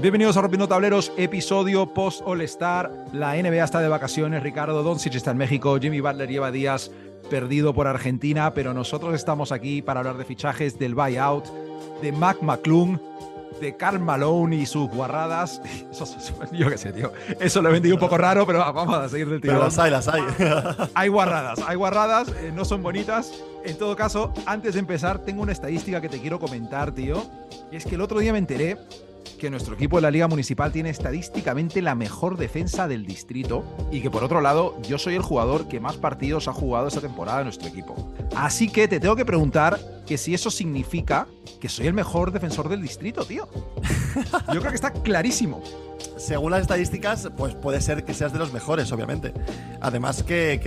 Bienvenidos a Rompiendo Tableros, episodio post All Star. La NBA está de vacaciones, Ricardo Doncic está en México, Jimmy Butler lleva días perdido por Argentina, pero nosotros estamos aquí para hablar de fichajes del buyout, de Mac McClung, de Carl Malone y sus guarradas. Eso, yo qué sé, tío. Eso lo he vendido un poco raro, pero vamos a seguir del tío. Pero las hay, las hay. hay guarradas, hay guarradas, eh, no son bonitas. En todo caso, antes de empezar, tengo una estadística que te quiero comentar, tío. Y es que el otro día me enteré que nuestro equipo de la Liga Municipal tiene estadísticamente la mejor defensa del distrito y que por otro lado yo soy el jugador que más partidos ha jugado esta temporada en nuestro equipo. Así que te tengo que preguntar que si eso significa que soy el mejor defensor del distrito, tío. Yo creo que está clarísimo según las estadísticas, pues puede ser que seas de los mejores, obviamente. Además que,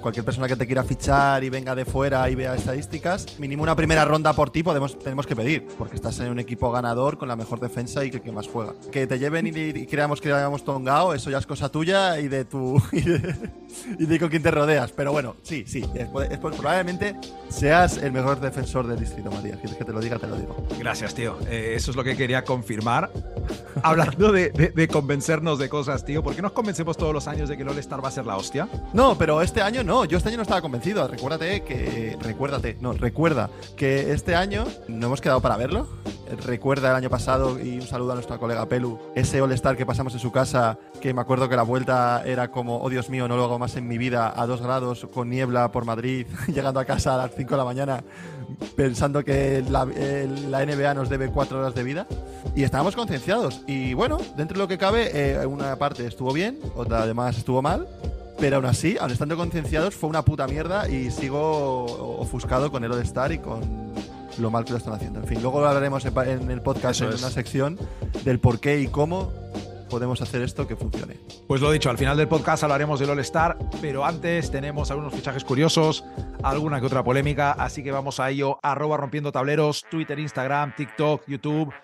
cualquier persona que te quiera fichar y venga de fuera y vea estadísticas, mínimo una primera ronda por ti podemos, tenemos que pedir, porque estás en un equipo ganador con la mejor defensa y que, que más juega. Que te lleven y, creamos que hayamos tongado, eso ya es cosa tuya y de tu y de, con quién te rodeas. Pero bueno, sí, sí, es, probablemente seas el mejor defensor del distrito, Matías. Quieres que te lo diga, te lo digo. Gracias, tío. Eh, eso es lo que quería confirmar. Hablando de, de, de convencernos de cosas, tío. ¿Por qué nos convencemos todos los años de que el All-Star va a ser la hostia? No, pero este año no. Yo este año no estaba convencido. Recuérdate que. Recuérdate, no, recuerda que este año no hemos quedado para verlo. Recuerda el año pasado, y un saludo a nuestra colega Pelu, ese All-Star que pasamos en su casa, que me acuerdo que la vuelta era como, oh Dios mío, no lo hago más en mi vida, a dos grados, con niebla por Madrid, llegando a casa a las 5 de la mañana, pensando que la, la NBA nos debe cuatro horas de vida. Y estábamos concienciados. Y bueno, dentro de lo que cabe, eh, una parte estuvo bien, otra además estuvo mal. Pero aún así, aún estando concienciados, fue una puta mierda y sigo ofuscado con el All-Star y con lo mal que lo están haciendo. En fin, luego hablaremos en el podcast en una sección del por qué y cómo podemos hacer esto que funcione. Pues lo dicho, al final del podcast hablaremos del All-Star, pero antes tenemos algunos fichajes curiosos, alguna que otra polémica, así que vamos a ello. Arroba rompiendo tableros, Twitter, Instagram, TikTok, YouTube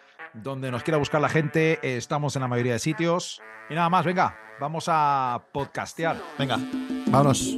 donde nos quiera buscar la gente, estamos en la mayoría de sitios. Y nada más, venga, vamos a podcastear. Venga, vámonos.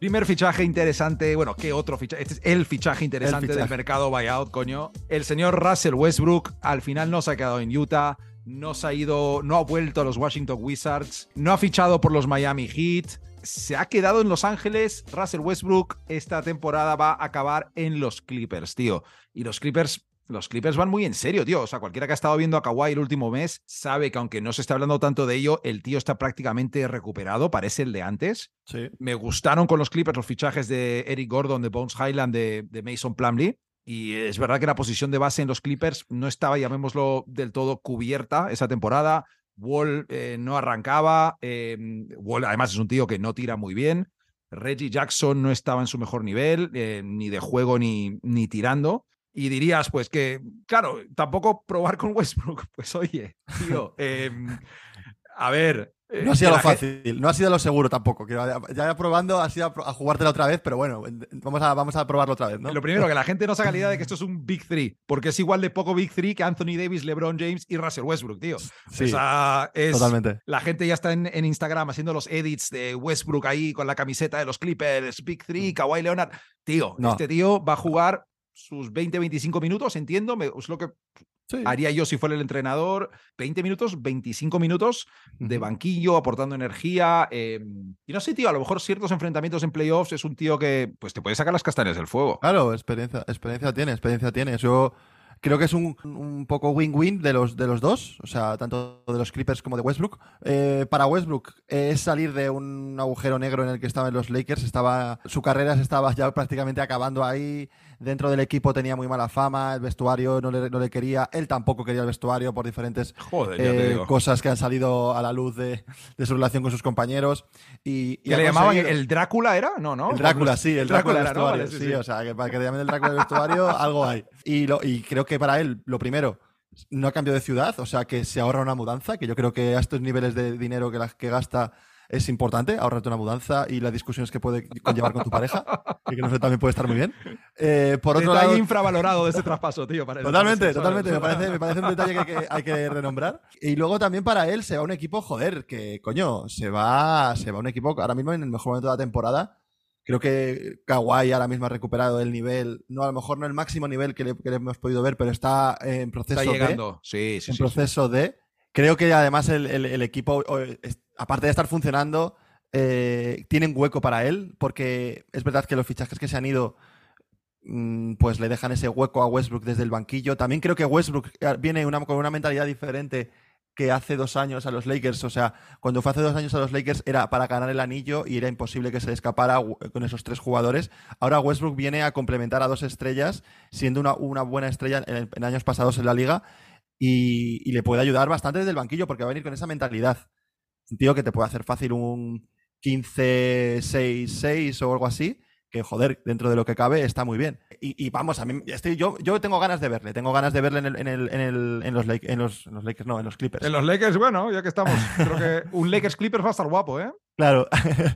Primer fichaje interesante, bueno, ¿qué otro fichaje? Este es el fichaje interesante del mercado buyout, coño. El señor Russell Westbrook al final no se ha quedado en Utah, no se ha ido, no ha vuelto a los Washington Wizards, no ha fichado por los Miami Heat, se ha quedado en Los Ángeles. Russell Westbrook esta temporada va a acabar en los Clippers, tío. Y los Clippers los Clippers van muy en serio, tío. O sea, cualquiera que ha estado viendo a Kawhi el último mes sabe que aunque no se está hablando tanto de ello, el tío está prácticamente recuperado, parece el de antes. Sí. Me gustaron con los Clippers los fichajes de Eric Gordon, de Bones Highland, de, de Mason Plumlee. Y es verdad que la posición de base en los Clippers no estaba, llamémoslo, del todo cubierta esa temporada. Wall eh, no arrancaba. Em, Wall, además, es un tío que no tira muy bien. Reggie Jackson no estaba en su mejor nivel, eh, ni de juego ni, ni tirando. Y dirías, pues que, claro, tampoco probar con Westbrook, pues oye, tío, em, a ver. Eh, no ha sido lo fácil, no ha sido lo seguro tampoco. Ya probando ha sido a, jugártela otra vez, pero bueno, vamos a, vamos a probarlo otra vez, ¿no? Lo primero, que la gente no se haga la idea de que esto es un Big Three, porque es igual de poco Big Three que Anthony Davis, LeBron James y Russell Westbrook, tío. Sí, es, totalmente. La gente ya está en, Instagram haciendo los edits de Westbrook ahí con la camiseta de los Clippers, Big Three, mm. Kawhi Leonard. Tío, este tío va a jugar sus 20-25 minutos, entiendo, es lo que haría yo si fuera el entrenador, 20 minutos, 25 minutos de banquillo, aportando energía. Em, y no sé, tío, a lo mejor ciertos enfrentamientos en playoffs es un tío que pues te puede sacar las castañas del fuego. Claro, experiencia, experiencia tiene, experiencia tiene. Yo creo que es un, un poco win-win de los, de los dos, o sea, tanto de los Clippers como de Westbrook. Eh, para Westbrook es salir de un agujero negro en el que estaban los Lakers, estaba, su carrera se estaba ya prácticamente acabando ahí dentro del equipo tenía muy mala fama, el vestuario no le, no le quería, él tampoco quería el vestuario por diferentes eh, cosas que han salido a la luz de, su relación con sus compañeros. Y, ¿Que le llamaban el Drácula era? No, ¿no? El Drácula, sí, el Drácula, del vestuario. sí, o sea, que para que le llamen el Drácula del vestuario, algo hay. Y, lo, y creo que para él, lo primero, no ha cambiado de ciudad, o sea que se ahorra una mudanza, que yo creo que a estos niveles de dinero que, que gasta es importante, ahorrarte una mudanza y las discusiones que puede conllevar con tu pareja, y que no sé, también puede estar muy bien. Eh, por otro detalle lado, infravalorado de ese traspaso, tío. totalmente, totalmente, me parece, me parece, un detalle que, hay que renombrar. Y luego también para él se va un equipo, joder, que coño, se va, se va un equipo ahora mismo en el mejor momento de la temporada. Creo que Kawhi ahora mismo ha recuperado el nivel, no a lo mejor no el máximo nivel que le, hemos podido ver, pero está en proceso está llegando. Sí, sí, en proceso de. Creo que además el, equipo, aparte de estar funcionando, eh, tienen hueco para él, porque es verdad que los fichajes que se han ido, mm, pues le dejan ese hueco a Westbrook desde el banquillo. También creo que Westbrook eh, viene con una mentalidad diferente que hace dos años a los Lakers. O sea, cuando fue hace dos años a los Lakers era para ganar el anillo y era imposible que se le escapara con esos tres jugadores. Ahora Westbrook viene a complementar a dos estrellas, siendo una, buena estrella en, años pasados en la liga y, le puede ayudar bastante desde el banquillo porque va a venir con esa mentalidad. Un tío que te puede hacer fácil un 15-6-6 o algo así, que joder, dentro de lo que cabe está muy bien. Y, vamos, a mí estoy, yo, yo tengo ganas de verle, tengo ganas de verle en, el, en, el, en, el, en los, en, los, Lakers, no, en los Clippers. En los Lakers, bueno, ya que estamos, creo que un Lakers Clippers va a estar guapo, ¿eh? Claro.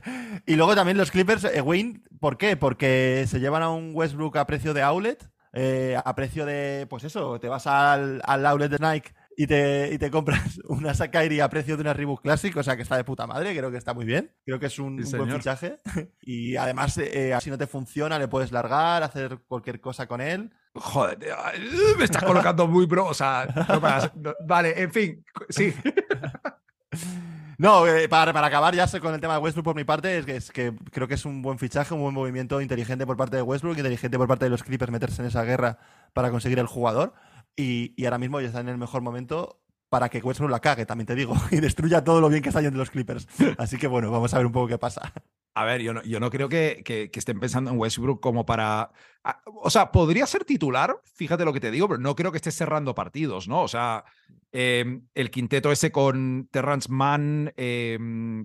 y luego también los Clippers, eh, Wayne, ¿por qué? Porque se llevan a un Westbrook a precio de outlet eh, a precio de, pues eso, te vas al, al outlet de Nike y te, y te compras una Sakairi a precio de una Reebok Classic, o sea que está de puta madre, creo que está muy bien, creo que es un, buen fichaje y además eh, si no te funciona le puedes largar, hacer cualquier cosa con él. Joder, me estás colocando muy bro, o sea, vale, en fin, sí. No, eh, para, para, acabar ya con el tema de Westbrook por mi parte, es que, es que, creo que es un buen fichaje, un buen movimiento inteligente por parte de Westbrook, inteligente por parte de los Clippers meterse en esa guerra para conseguir el jugador. Y, y ahora mismo ya están en el mejor momento para que Westbrook la cague, también te digo, y destruya todo lo bien que está yendo los Clippers. Así que bueno, vamos a ver un poco qué pasa. A ver, yo no, yo no creo que, que, estén pensando en Westbrook como para. O sea, podría ser titular, fíjate lo que te digo, pero no creo que esté cerrando partidos, ¿no? O sea, em, el quinteto ese con Terrence Mann, eh,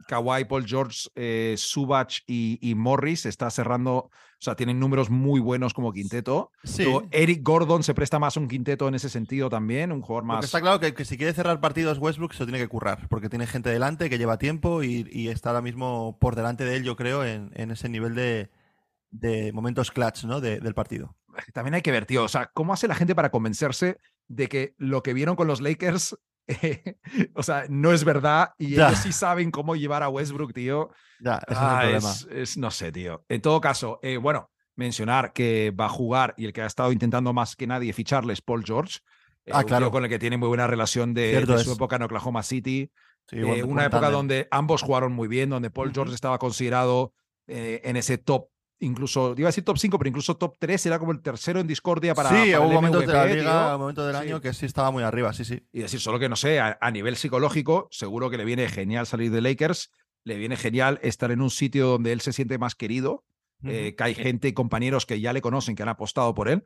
Kawhi, Paul George, eh, Subach y, Morris está cerrando sea, tienen números muy buenos como quinteto. Sí. Eric Gordon se presta más a un quinteto en ese sentido también, un jugador más. está claro que, si quiere cerrar partidos Westbrook se lo tiene que currar, porque tiene gente delante que lleva tiempo y, está ahora mismo por delante de él, yo creo, en, ese nivel de, momentos clutch ¿no? del partido. También hay que ver, tío, o sea, ¿cómo hace la gente para convencerse de que lo que vieron con los Lakers o sea, no es verdad y ellos sí saben cómo llevar a Westbrook, tío. Ya, ah, es, no sé, tío. En todo caso, eh, bueno, mencionar que va a jugar y el que ha estado intentando más que nadie ficharle es Paul George. Eh, ah, claro. con el que tiene muy buena relación de, su época en Oklahoma City. Eh, una época donde ambos jugaron muy bien, donde Paul George estaba considerado en ese top incluso, iba a decir top 5, pero incluso top 3 era como el tercero en discordia para. Sí, hubo momentos de la liga, momento del año que sí estaba muy arriba, sí, sí. Y decir, solo que no sé, a, nivel psicológico, seguro que le viene genial salir de Lakers, le viene genial estar en un sitio donde él se siente más querido, eh, que hay gente y compañeros que ya le conocen, que han apostado por él.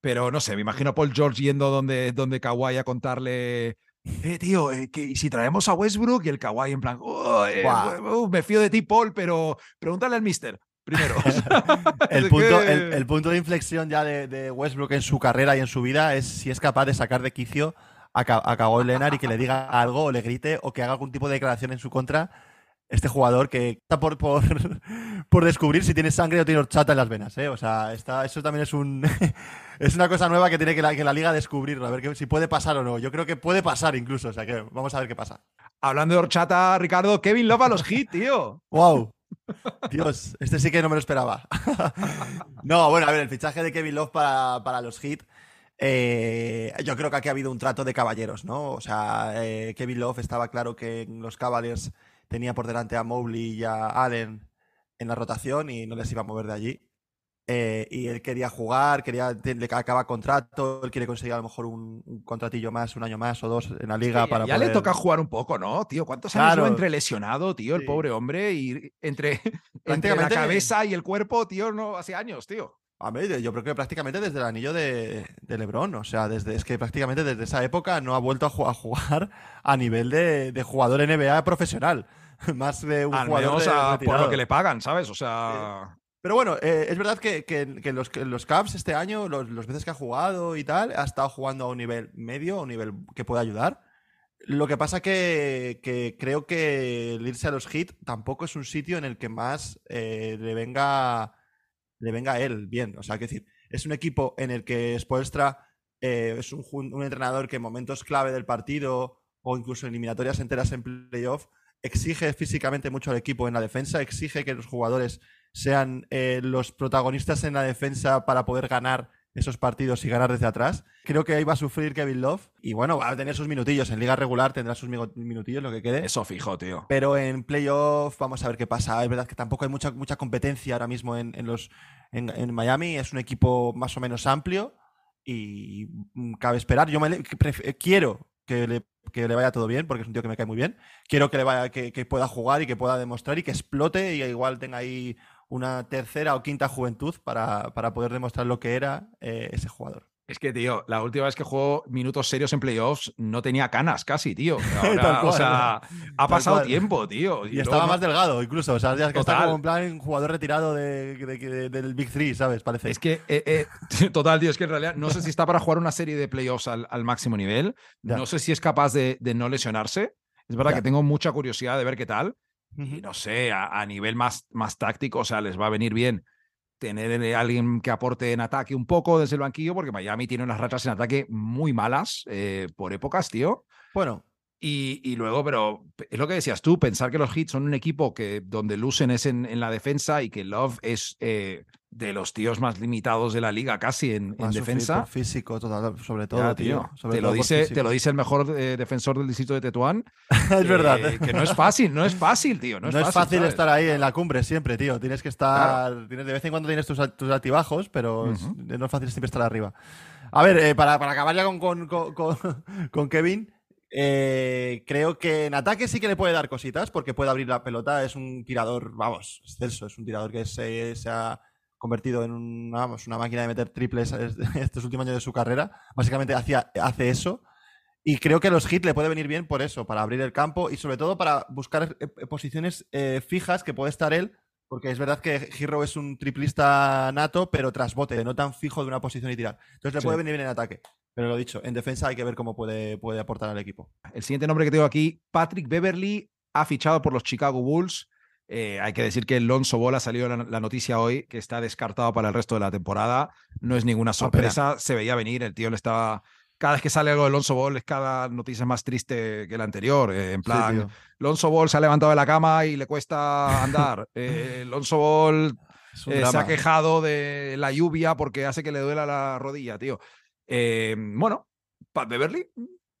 Pero no sé, me imagino a Paul George yendo donde, donde Kawhi a contarle. Eh, tío, eh, que, si traemos a Westbrook y el Kawhi en plan, eh, me fío de ti, Paul, pero pregúntale al mister primero. el, punto, el, punto, de inflexión ya de, Westbrook en su carrera y en su vida es si es capaz de sacar de quicio a, a Kawhi Leonard y que le diga algo o le grite o que haga algún tipo de declaración en su contra este jugador que está por, por, por descubrir si tiene sangre o tiene horchata en las venas. ¿eh? O sea, está, eso también es un es una cosa nueva que tiene que la, que la liga descubrir, a ver si puede pasar o no. Yo creo que puede pasar incluso, o sea que vamos a ver qué pasa. Hablando de horchata, Ricardo, Kevin Love a los hits, tío. ¡Wow! Dios, este sí que no me lo esperaba. no, bueno, a ver, el fichaje de Kevin Love para, los hits. Eh, yo creo que aquí ha habido un trato de caballeros, ¿no? O sea, eh, Kevin Love estaba claro que los Cavaliers tenía por delante a Mobley y a Allen en la rotación y no les iba a mover de allí. Eh, y él quería jugar, quería le acaba contrato, él quiere conseguir a lo mejor un, contratillo más, un año más o dos en la liga para ya le toca jugar un poco, ¿no, tío? ¿Cuántos años entre lesionado, tío, el pobre hombre? Y entre, entre la cabeza y el cuerpo, tío, no hace años, tío. A ver, yo creo que prácticamente desde el anillo de, Lebron, o sea, desde, es que prácticamente desde esa época no ha vuelto a, jugar a nivel de, jugador NBA profesional. Más de un jugador. por lo que le pagan, ¿sabes? O sea. Pero bueno, eh, es verdad que, que, los, los Cavs este año, los, veces que ha jugado y tal, ha estado jugando a un nivel medio, a un nivel que puede ayudar. Lo que pasa que, que creo que el irse a los hits tampoco es un sitio en el que más eh, le venga le venga a él bien. O sea, que decir, es un equipo en el que Spoelstra eh, es un, un, entrenador que en momentos clave del partido o incluso eliminatorias enteras en playoff exige físicamente mucho al equipo en la defensa, exige que los jugadores sean eh, los protagonistas en la defensa para poder ganar esos partidos y ganar desde atrás. Creo que ahí va a sufrir Kevin Love y bueno, va a tener sus minutillos. En liga regular tendrá sus minutillos, lo que quede. Eso fijo, tío. Pero en playoff vamos a ver qué pasa. Es verdad que tampoco hay mucha, mucha competencia ahora mismo en, los, en, Miami. Es un equipo más o menos amplio y mm, cabe esperar. Yo me quiero que le, que le, vaya todo bien, porque es un tío que me cae muy bien. Quiero que le vaya, que, que, pueda jugar y que pueda demostrar y que explote y igual tenga ahí una tercera o quinta juventud para, para poder demostrar lo que era eh, ese jugador. Es que, tío, la última vez que jugó minutos serios en playoffs no tenía canas casi, tío. o sea, ha pasado tiempo, tío. Y, estaba más delgado, incluso. O sea, ya que está como en plan jugador retirado de, del Big Three, ¿sabes? Parece. Es que, eh, eh, total, tío, es que en realidad no sé si está para jugar una serie de playoffs al, al máximo nivel. No sé si es capaz de, de no lesionarse. Es verdad que tengo mucha curiosidad de ver qué tal. Y no sé, a, nivel más, más táctico, o sea, les va a venir bien tener a alguien que aporte en ataque un poco desde el banquillo, porque Miami tiene unas rachas en ataque muy malas eh, por épocas, tío. Bueno. Y, y, luego, pero es lo que decías tú, pensar que los Hits son un equipo que donde lucen es en, en la defensa y que Love es eh, de los tíos más limitados de la liga, casi en, defensa. físico, total, sobre todo, tío. te, lo dice, te lo dice el mejor eh, defensor del distrito de Tetuán. es verdad. Que no es fácil, no es fácil, tío. No, es, fácil, estar ahí en la cumbre siempre, tío. Tienes que estar. Tienes, de vez en cuando tienes tus, tus altibajos, pero no es fácil siempre estar arriba. A ver, eh, para, para, acabar ya con, con, con, con Kevin. Eh, creo que en ataque sí que le puede dar cositas porque puede abrir la pelota. Es un tirador, vamos, excelso. Es un tirador que se, se ha convertido en una, una máquina de meter triples estos últimos años de su carrera. Básicamente hacía, hace eso. Y creo que los hits le puede venir bien por eso, para abrir el campo y sobre todo para buscar eh, eh, posiciones eh, fijas que puede estar él, porque es verdad que Hero es un triplista nato, pero tras bote, no tan fijo de una posición y tirar. Entonces le puede venir bien en ataque. Pero lo dicho, en defensa hay que ver cómo puede, puede aportar al equipo. El siguiente nombre que tengo aquí, Patrick Beverly, ha fichado por los Chicago Bulls. Eh, hay que decir que Lonzo Ball ha salido la, noticia hoy que está descartado para el resto de la temporada. No es ninguna sorpresa, se veía venir. El tío le estaba. Cada vez que sale algo de Lonzo Ball, es cada noticia más triste que la anterior. Eh, en plan, Lonzo Ball se ha levantado de la cama y le cuesta andar. eh, Lonzo Ball eh, se ha quejado de la lluvia porque hace que le duela la rodilla, tío. bueno, Pat Beverly,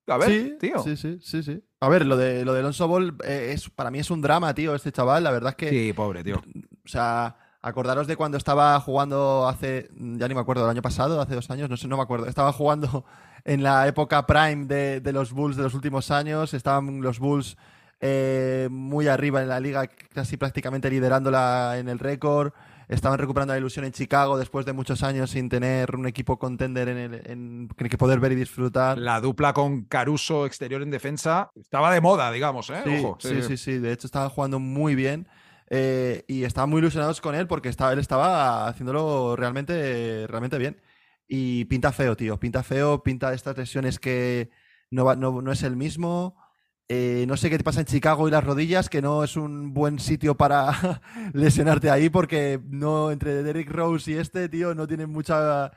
a ver, sí, tío. Sí, sí, sí, sí. A ver, lo de, lo de Alonso Ball eh, es, para mí es un drama, tío, este chaval. La verdad es que. Sí, pobre, tío. O sea, acordaros de cuando estaba jugando hace. Ya ni me acuerdo, el año pasado, hace dos años, no sé, no me acuerdo. Estaba jugando en la época prime de, de los Bulls de los últimos años. Estaban los Bulls eh, muy arriba en la liga, casi prácticamente liderándola en el récord estaban recuperando la ilusión en Chicago después de muchos años sin tener un equipo contender en el, en, que poder ver y disfrutar. La dupla con Caruso exterior en defensa estaba de moda, digamos, ¿eh? Sí, sí, sí, De hecho, estaban jugando muy bien. Eh, y estaban muy ilusionados con él porque estaba, él estaba haciéndolo realmente, realmente bien. Y pinta feo, tío. Pinta feo, pinta estas lesiones que no, no, no es el mismo. Eh, no sé qué te pasa en Chicago y las rodillas, que no es un buen sitio para lesionarte ahí, porque no entre Derrick Rose y este, tío, no tienen mucha,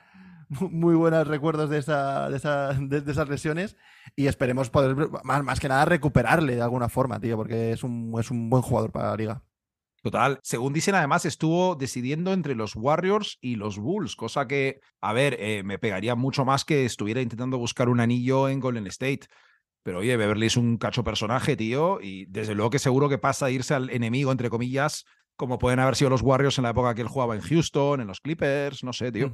muy buenos recuerdos de, esa, de, esas lesiones. Y esperemos poder, más, más, que nada, recuperarle de alguna forma, tío, porque es un, es un buen jugador para la liga. Total. Según dicen, además, estuvo decidiendo entre los Warriors y los Bulls, cosa que, a ver, eh, me pegaría mucho más que estuviera intentando buscar un anillo en Golden State. Pero oye, Beverly es un cacho personaje, tío, y desde luego que seguro que pasa a irse al enemigo, entre comillas, como pueden haber sido los Warriors en la época que él jugaba en Houston, en los Clippers, no sé, tío.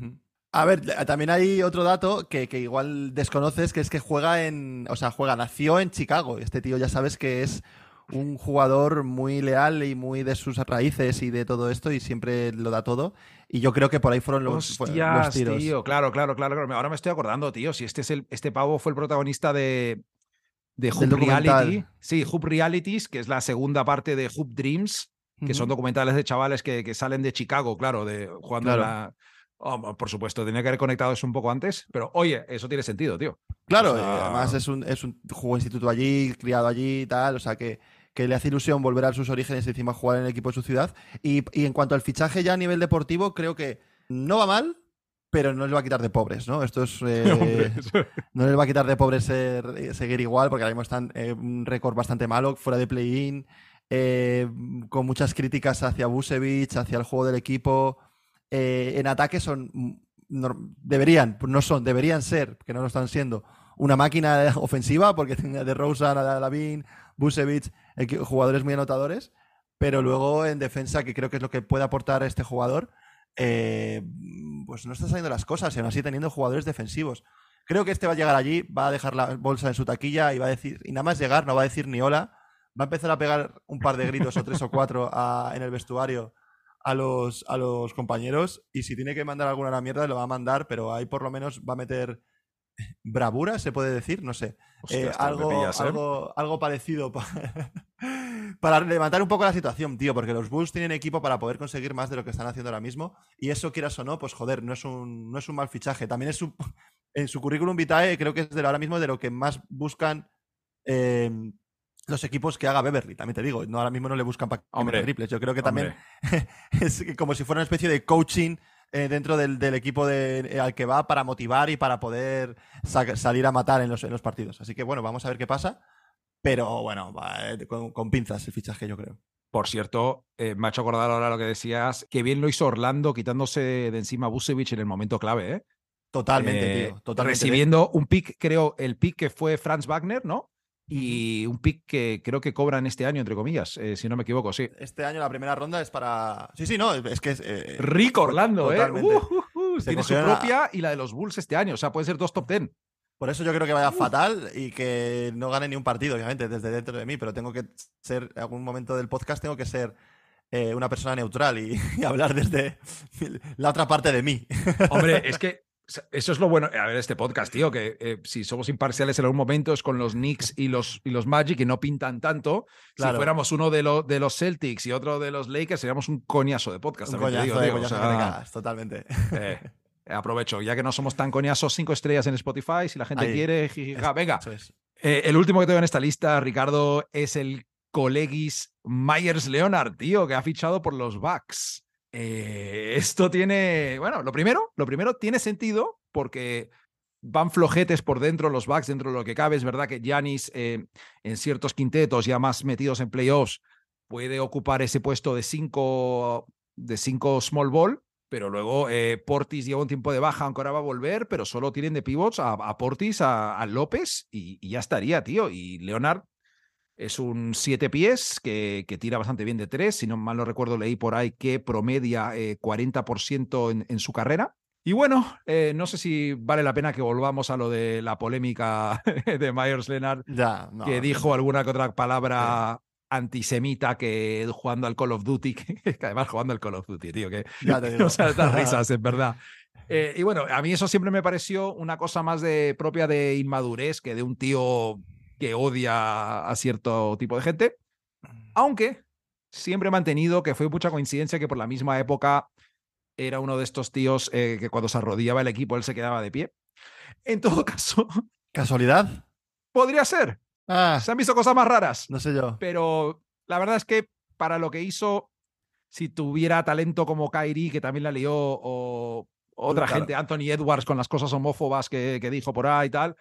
A ver, también hay otro dato que, que, igual desconoces, que es que juega en, o sea, juega, nació en Chicago. Este tío ya sabes que es un jugador muy leal y muy de sus raíces y de todo esto y siempre lo da todo. Y yo creo que por ahí fueron los, los tiros. Tío, claro, claro, claro, claro. Ahora me estoy acordando, tío, si este es el, este pavo fue el protagonista de, de Hoop Reality. Sí, Hoop Realities, que es la segunda parte de Hoop Dreams, que son documentales de chavales que, que, salen de Chicago, claro, de jugando la, Oh, por supuesto, tenía que haber conectado eso un poco antes, pero oye, eso tiene sentido, tío. Claro, además es un, es un juego instituto allí, criado allí y tal, o sea que, que, le hace ilusión volver a sus orígenes y encima jugar en el equipo de su ciudad. Y, y, en cuanto al fichaje ya a nivel deportivo, creo que no va mal, pero no les va a quitar de pobres, ¿no? Esto es. Eh, no les va a quitar de pobres ser, seguir igual, porque ahora mismo están en un récord bastante malo, fuera de play-in, eh, con muchas críticas hacia Busevich, hacia el juego del equipo. Eh, en ataque son. No, deberían, no son, deberían ser, que no lo están siendo, una máquina ofensiva, porque tiene de Rosa, Lavin, Busevich, jugadores muy anotadores, pero luego en defensa, que creo que es lo que puede aportar este jugador eh, pues no está saliendo las cosas y aún así teniendo jugadores defensivos. Creo que este va a llegar allí, va a dejar la bolsa en su taquilla y va a decir, y nada más llegar, no va a decir ni hola, va a empezar a pegar un par de gritos o tres o cuatro en el vestuario a los, a los compañeros y si tiene que mandar alguna a la mierda lo va a mandar, pero ahí por lo menos va a meter bravura, se puede decir, no sé. Eh, algo, ¿eh? algo, algo, parecido para levantar un poco la situación, tío, porque los Bulls tienen equipo para poder conseguir más de lo que están haciendo ahora mismo. Y eso, quieras o no, pues joder, no es un, no es un mal fichaje. También es su, en su currículum vitae, creo que es de ahora mismo de lo que más buscan em, los equipos que haga Beverly. También te digo, no, ahora mismo no le buscan para triples. Yo creo que también es como si fuera una especie de coaching eh, dentro del, equipo eh, al que va para motivar y para poder salir a matar en los, en los, partidos. Así que bueno, vamos a ver qué pasa. Pero bueno, eh, con, pinzas el fichaje, yo creo. Por cierto, me ha hecho acordar ahora lo que decías, que bien lo hizo Orlando quitándose de encima a Busevich en el momento clave, ¿eh? Totalmente, tío. Totalmente. Recibiendo un pick, creo, el pick que fue Franz Wagner, ¿no? y un pick que creo que cobran este año, entre comillas, eh, si no me equivoco, sí. Este año la primera ronda es para... Sí, sí, no, es que es... Eh, Rico Orlando, ¿eh? Uh, uh, uh, tiene su propia y la de los Bulls este año, o sea, puede ser dos top ten. Por eso yo creo que vaya fatal y que no gane ni un partido, obviamente, desde dentro de mí, pero tengo que ser, en algún momento del podcast, tengo que ser eh, una persona neutral y, hablar desde la otra parte de mí. Hombre, es que eso es lo bueno. A ver, este podcast, tío, que eh, si somos imparciales en algún momento es con los Knicks y los, y los Magic y no pintan tanto. Si fuéramos uno de, de los Celtics y otro de los Lakers, seríamos un coñazo de podcast. Un coñazo de, coñazo totalmente. Eh, aprovecho, ya que no somos tan coñazos, cinco estrellas en Spotify, si la gente quiere, venga. Eh, el último que tengo en esta lista, Ricardo, es el colegis Myers Leonard, tío, que ha fichado por los Bucks. Eh, esto tiene, bueno, lo primero, lo primero tiene sentido porque van flojetes por dentro los backs dentro de lo que cabe. Es verdad que Yanis eh, en ciertos quintetos ya más metidos en playoffs puede ocupar ese puesto de cinco, de cinco small ball, pero luego eh, Portis lleva un tiempo de baja, aunque ahora va a volver, pero solo tienen de pivots a, Portis, a, López y, y, ya estaría, tío. Y Leonard es un siete pies que, que, tira bastante bien de tres. Si no mal lo recuerdo, leí por ahí que promedia 40% eh, en, su carrera. Y bueno, eh, no sé si vale la pena que volvamos a lo de la polémica de Myers Leonard, que dijo alguna que otra palabra antisemita que jugando al Call of Duty, que además jugando al Call of Duty, tío, que no se das risas, es verdad. Eh, y bueno, a mí eso siempre me pareció una cosa más de propia de inmadurez que de un tío que odia a cierto tipo de gente, aunque siempre he mantenido que fue mucha coincidencia que por la misma época era uno de estos tíos eh, que cuando se arrodillaba el equipo él se quedaba de pie. En todo caso... ¿Casualidad? Podría ser. Ah, se han visto cosas más raras. No sé yo. Pero la verdad es que para lo que hizo, si tuviera talento como Kairi, que también la lió, o otra gente, Anthony Edwards, con las cosas homófobas que, que dijo por ahí y tal,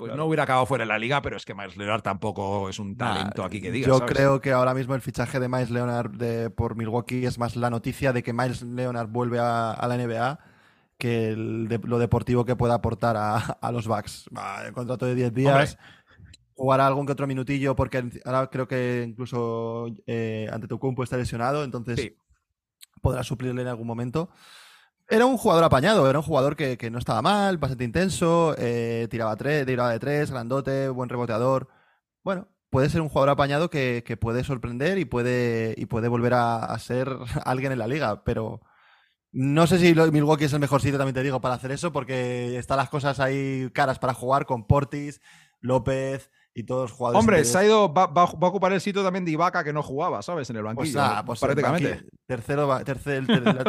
pues no hubiera acabado fuera de la liga, pero es que Miles Leonard tampoco es un talento aquí que diga. Yo creo que ahora mismo el fichaje de Miles Leonard de, por Milwaukee es más la noticia de que Miles Leonard vuelve a, la NBA que lo deportivo que pueda aportar a, los Bucks. el contrato de 10 días. Jugará algún que otro minutillo porque ahora creo que incluso eh, ante tu compu está lesionado, entonces podrá suplirle en algún momento. Era un jugador apañado, era un jugador que, no estaba mal, bastante intenso, eh, tiraba, tres, tiraba de tres, grandote, buen reboteador. Bueno, puede ser un jugador apañado que, puede sorprender y puede, y puede volver a, ser alguien en la liga, pero no sé si Milwaukee es el mejor sitio, también te digo, para hacer eso, porque están las cosas ahí caras para jugar con Portis, López y todos los jugadores. Hombre, se ha ido, va, a ocupar el sitio también de Ibaka que no jugaba, ¿sabes? En el pues banquillo. Pues, prácticamente. tercero, tercer,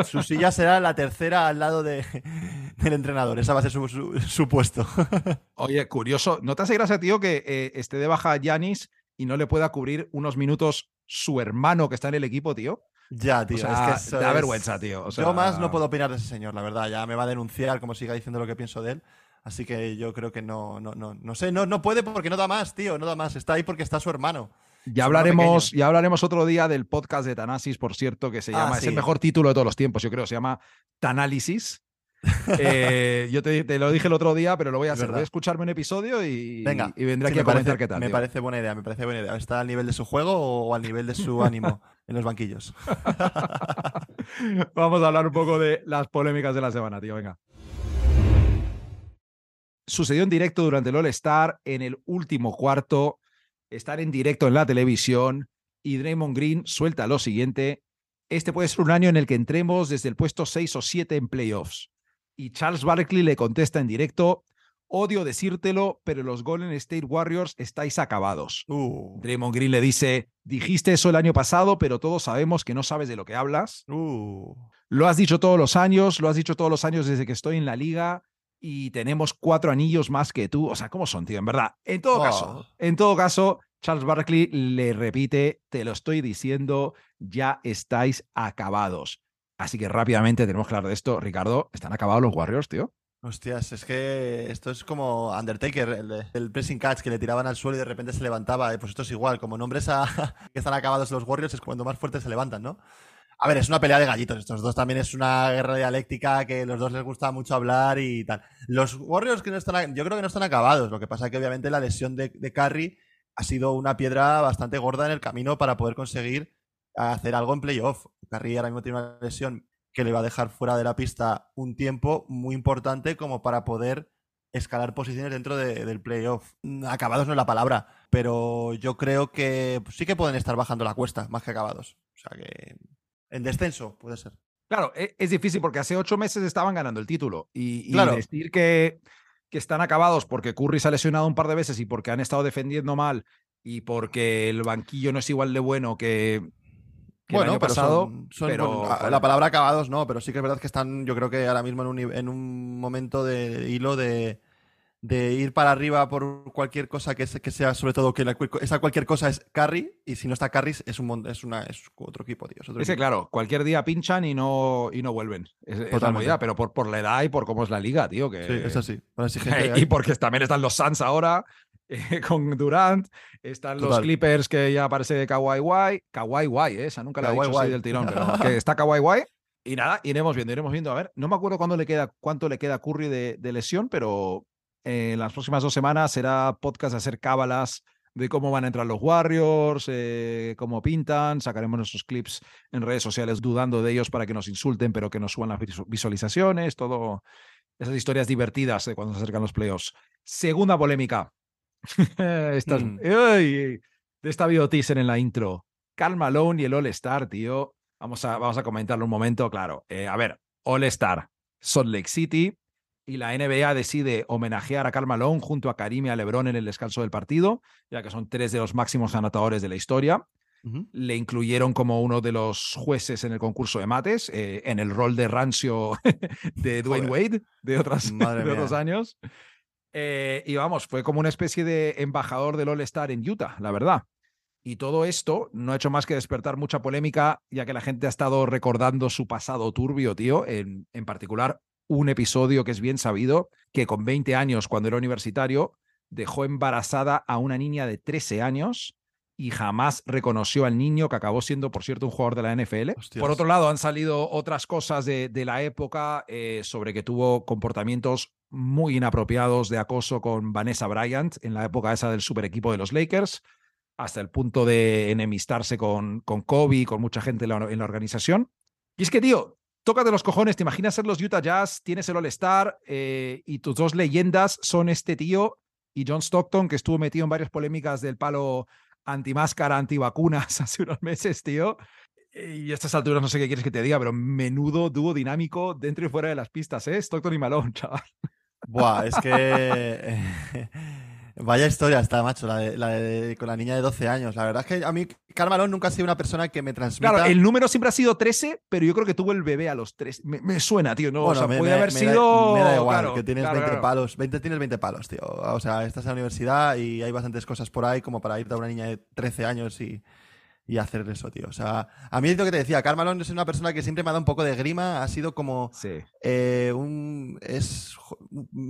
su silla será la tercera al lado de, del entrenador. Esa va a ser su, puesto. Oye, curioso. ¿No te hace gracia, tío, que eh, esté de baja Yanis y no le pueda cubrir unos minutos su hermano que está en el equipo, tío? Ya, tío. es que da vergüenza, tío. Yo más no puedo opinar de ese señor, la verdad. Ya me va a denunciar como siga diciendo lo que pienso de él. Así que yo creo que no, no, no, no sé, no, no puede porque no da más, tío, no da más. Está ahí porque está su hermano. Ya hablaremos, ya hablaremos otro día del podcast de Tanasis, por cierto, que se ah, llama, es el mejor título de todos los tiempos, yo creo, se llama Tanálisis. Eh, yo te, lo dije el otro día, pero lo voy a hacer. Voy a escucharme un episodio y, Venga, y vendré aquí a comentar qué tal. Me parece buena idea, me parece buena idea. ¿Está al nivel de su juego o al nivel de su ánimo en los banquillos? Vamos a hablar un poco de las polémicas de la semana, tío. Venga sucedió en directo durante el All-Star en el último cuarto, estar en directo en la televisión y Draymond Green suelta lo siguiente. Este puede ser un año en el que entremos desde el puesto 6 o 7 en playoffs. Y Charles Barkley le contesta en directo, odio decírtelo, pero los Golden State Warriors estáis acabados. Uh. Draymond Green le dice, dijiste eso el año pasado, pero todos sabemos que no sabes de lo que hablas. Uh. Lo has dicho todos los años, lo has dicho todos los años desde que estoy en la liga y tenemos cuatro anillos más que tú. O sea, ¿cómo son, tío? En verdad. En todo caso, en todo caso, Charles Barkley le repite, te lo estoy diciendo, ya estáis acabados. Así que rápidamente tenemos que hablar de esto. Ricardo, ¿están acabados los Warriors, tío? Hostias, es que esto es como Undertaker, el, pressing catch que le tiraban al suelo y de repente se levantaba. Pues esto es igual, como nombres a que están acabados los Warriors es cuando más fuertes se levantan, ¿no? A ver, es una pelea de gallitos. Estos dos también es una guerra dialéctica que los dos les gusta mucho hablar y tal. Los Warriors que no están, yo creo que no están acabados. Lo que pasa es que obviamente la lesión de, de Curry ha sido una piedra bastante gorda en el camino para poder conseguir hacer algo en playoff. Curry ahora mismo tiene una lesión que le va a dejar fuera de la pista un tiempo muy importante como para poder escalar posiciones dentro del playoff. Acabados no es la palabra, pero yo creo que sí que pueden estar bajando la cuesta, más que acabados. O sea que en descenso, puede ser. Claro, e, es, difícil porque hace ocho meses estaban ganando el título. Y, decir que, que están acabados porque Curry se ha lesionado un par de veces y porque han estado defendiendo mal y porque el banquillo no es igual de bueno que, bueno, el año pasado. pero, la palabra acabados no, pero sí que es verdad que están, yo creo que ahora mismo en un, en un momento de hilo de, de ir para arriba por cualquier cosa que, que sea, sobre todo que esa cualquier cosa es carry, y si no está carry es, un, es, una, es otro equipo, tío. Es, claro, cualquier día pinchan y no, y no vuelven. Es, la pero por, por la edad y por cómo es la liga, tío. Que... Sí, es así. y porque también están los Suns ahora. Eh, con Durant, están los Clippers que ya parece de Kawhi. Kawhi White, ¿eh? esa nunca la he dicho así del tirón, pero que está Kawhi White. Y nada, iremos viendo, iremos viendo. A ver, no me acuerdo cuándo le queda, cuánto le queda a Curry de, de lesión, pero en las próximas dos semanas será podcast de hacer cábalas de cómo van a entrar los Warriors, eh, cómo pintan, sacaremos nuestros clips en redes sociales dudando de ellos para que nos insulten, pero que nos suban las visualizaciones, todo esas historias divertidas de cuando se acercan los playoffs. Segunda polémica. Mm. de esta biotis en la intro. Carl Malone y el All Star, tío. Vamos a, vamos a comentarlo un momento, claro. Eh, a ver, All Star, Salt Lake City, y la NBA decide homenajear a Karl Malone junto a Karim y a LeBron en el descanso del partido, ya que son tres de los máximos anotadores de la historia. Le incluyeron como uno de los jueces en el concurso de mates, eh, en el rol de rancio de Dwayne Wade de, otras, de otros años. Eh, y vamos, fue como una especie de embajador del All-Star en Utah, la verdad. Y todo esto no ha hecho más que despertar mucha polémica, ya que la gente ha estado recordando su pasado turbio, tío, en, en particular un episodio que es bien sabido, que con 20 años, cuando era universitario, dejó embarazada a una niña de 13 años y jamás reconoció al niño, que acabó siendo, por cierto, un jugador de la NFL. Por otro lado, han salido otras cosas de, la época eh, sobre que tuvo comportamientos muy inapropiados de acoso con Vanessa Bryant en la época esa del super equipo de los Lakers, hasta el punto de enemistarse con, con Kobe, con mucha gente en la organización. Y es que, tío, Toca de los cojones, te imaginas ser los Utah Jazz, tienes el All-Star eh, y tus dos leyendas son este tío y John Stockton, que estuvo metido en varias polémicas del palo antimáscara, antivacunas hace unos meses, tío. Y a estas alturas no sé qué quieres que te diga, pero menudo dúo dinámico dentro y fuera de las pistas, ¿eh? Stockton y Malone, chaval. Buah, es que... Vaya historia está, macho, la de, la de- con la niña de 12 años. La verdad es que a mí, Carmalón nunca ha sido una persona que me transmita. Claro, el número siempre ha sido 13, pero yo creo que tuvo el bebé a los 3. Me, me suena, tío. No, o sea, me, puede me- haber sido. Da, me da igual, claro, que tienes claro, 20 claro. palos. 20 tienes 20 palos, tío. O sea, estás en la universidad y hay bastantes cosas por ahí como para irte a una niña de 13 años y, y hacer eso, tío. O sea, a mí es lo que te decía, Carmalón es una persona que siempre me ha dado un poco de grima. Ha sido como Sí. eh, un. Es.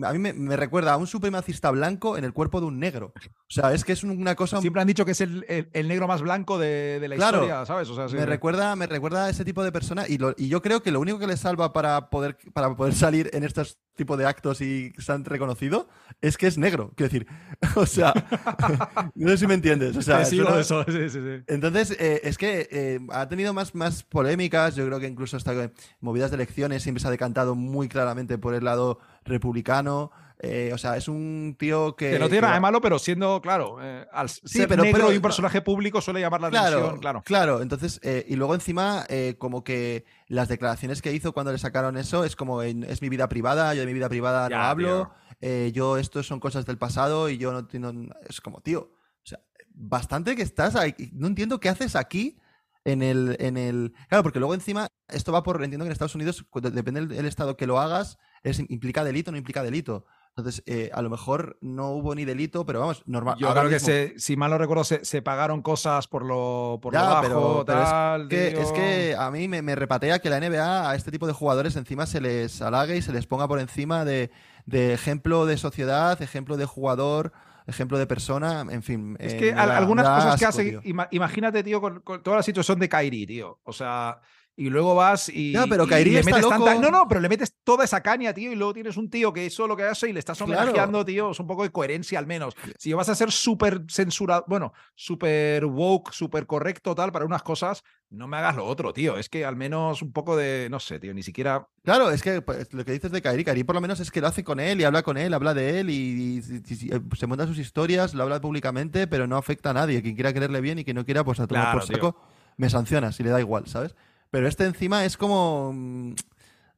A mí me, me recuerda a un supremacista blanco en el cuerpo de un negro. O sea, es que es un- una cosa. Siempre han dicho que es el, el- el negro más blanco de, de la Claro. historia, ¿sabes? O sea, sí, Me recuerda, me recuerda a ese tipo de persona y, lo- y yo creo que lo único que le salva para poder, para poder salir en estos tipos de actos y se han reconocido es que es negro. Quiero decir, o sea, no sé si me entiendes. O sea, eso, sí, entonces, eh, es que eh, ha tenido más, más polémicas. Yo creo que incluso hasta movidas de elecciones siempre se ha decantado muy claramente por el lado republicano. Eh, o sea, es un tío que. Que no tiene nada de malo, pero siendo, claro, eh, al ser pero- negro pero- y un personaje público suele llamar la Claro, atención, claro. claro. Entonces, eh, y luego encima, como que las declaraciones que hizo cuando le sacaron eso es como en- es mi vida privada, yo de mi vida privada no Ya, hablo, eh, yo esto son cosas del pasado y yo no tengo. Es como, tío, o sea, bastante que estás ahí. No entiendo qué haces aquí. En el, en el. Claro, porque luego encima, esto va por. Entiendo que en Estados Unidos, depende del, del estado que lo hagas, es, implica delito o no implica delito. Entonces, eh, a lo mejor no hubo ni delito, pero vamos, normal. Yo creo que, se, si mal no recuerdo, se, se pagaron cosas por lo, por lo Ya, bajo, pero- pero es tal. que, es que a mí me, me repatea que la NBA a este tipo de jugadores encima se les halague y se les ponga por encima de, de ejemplo de sociedad, ejemplo de jugador, ejemplo de persona, en fin. Es eh, que da- algunas da cosas que hace, tío. imagínate, tío, con, con toda la situación de Kairi, tío. O sea, y luego vas y. Ya, pero Kyrie le metes loco. No, no, pero le metes toda esa caña, tío, y luego tienes un tío que eso lo que hace y le estás Claro. homenajeando, tío. Es un poco de coherencia al menos. Si vas a ser súper censurado, bueno, súper woke, súper correcto, tal, para unas cosas, no me hagas lo otro, tío. Es que al menos un poco de. No sé, tío, ni siquiera. Claro, es que pues, lo que dices de Kairi, Kairi por lo menos es que lo hace con él y habla con él, habla de él y, y- y- y- eh, se monta sus historias, lo habla públicamente, pero no afecta a nadie. Quien quiera quererle bien y quien no quiera, pues a tomar Claro, por tío. saco, me sanciona, si le da igual, ¿sabes? Pero este encima es como. mm,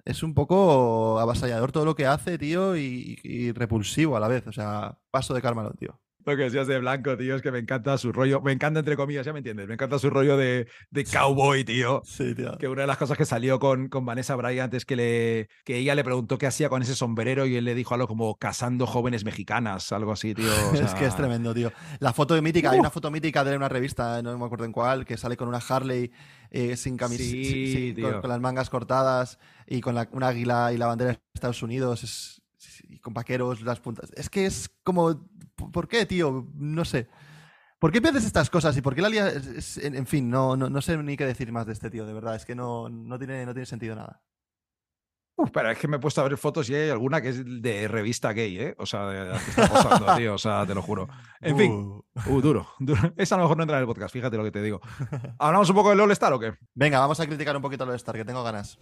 Es un poco avasallador todo lo que hace, tío, y, y repulsivo a la vez. O sea, paso de Carmelo, tío. Lo que decías de Blanco, tío, es que me encanta su rollo. Me encanta, entre comillas, ya me entiendes. Me encanta su rollo de, de cowboy, tío. Sí, tío. Que una de las cosas que salió con, con Vanessa Bryant es que, le, que ella le preguntó qué hacía con ese sombrero y él le dijo algo como casando jóvenes mexicanas, algo así, tío. o es que es tremendo, tío. La foto de mítica, hay una foto mítica de una revista, no me acuerdo en cuál, que sale con una Harley eh, sin camisa, Sí, con, con las mangas cortadas y con la, un águila y la bandera de Estados Unidos, es- y con vaqueros, las puntas. Es que es como, ¿por qué, tío? No sé. ¿Por qué pierdes estas cosas y por qué la lía? en, fin, no, no, no sé ni qué decir más de este tío, de verdad. Es que no, no, tiene, no tiene sentido nada. Uf, pero es que me he puesto a ver fotos y hay alguna que es de revista gay, ¿eh? O sea, de, de que está posando, tío. O sea, te lo juro. En fin. Uh. Uh, duro, duro. Esa a lo mejor no entra en el podcast, fíjate lo que te digo. ¿Hablamos un poco del All-Star o qué? Venga, vamos a criticar un poquito a los Star, que tengo ganas.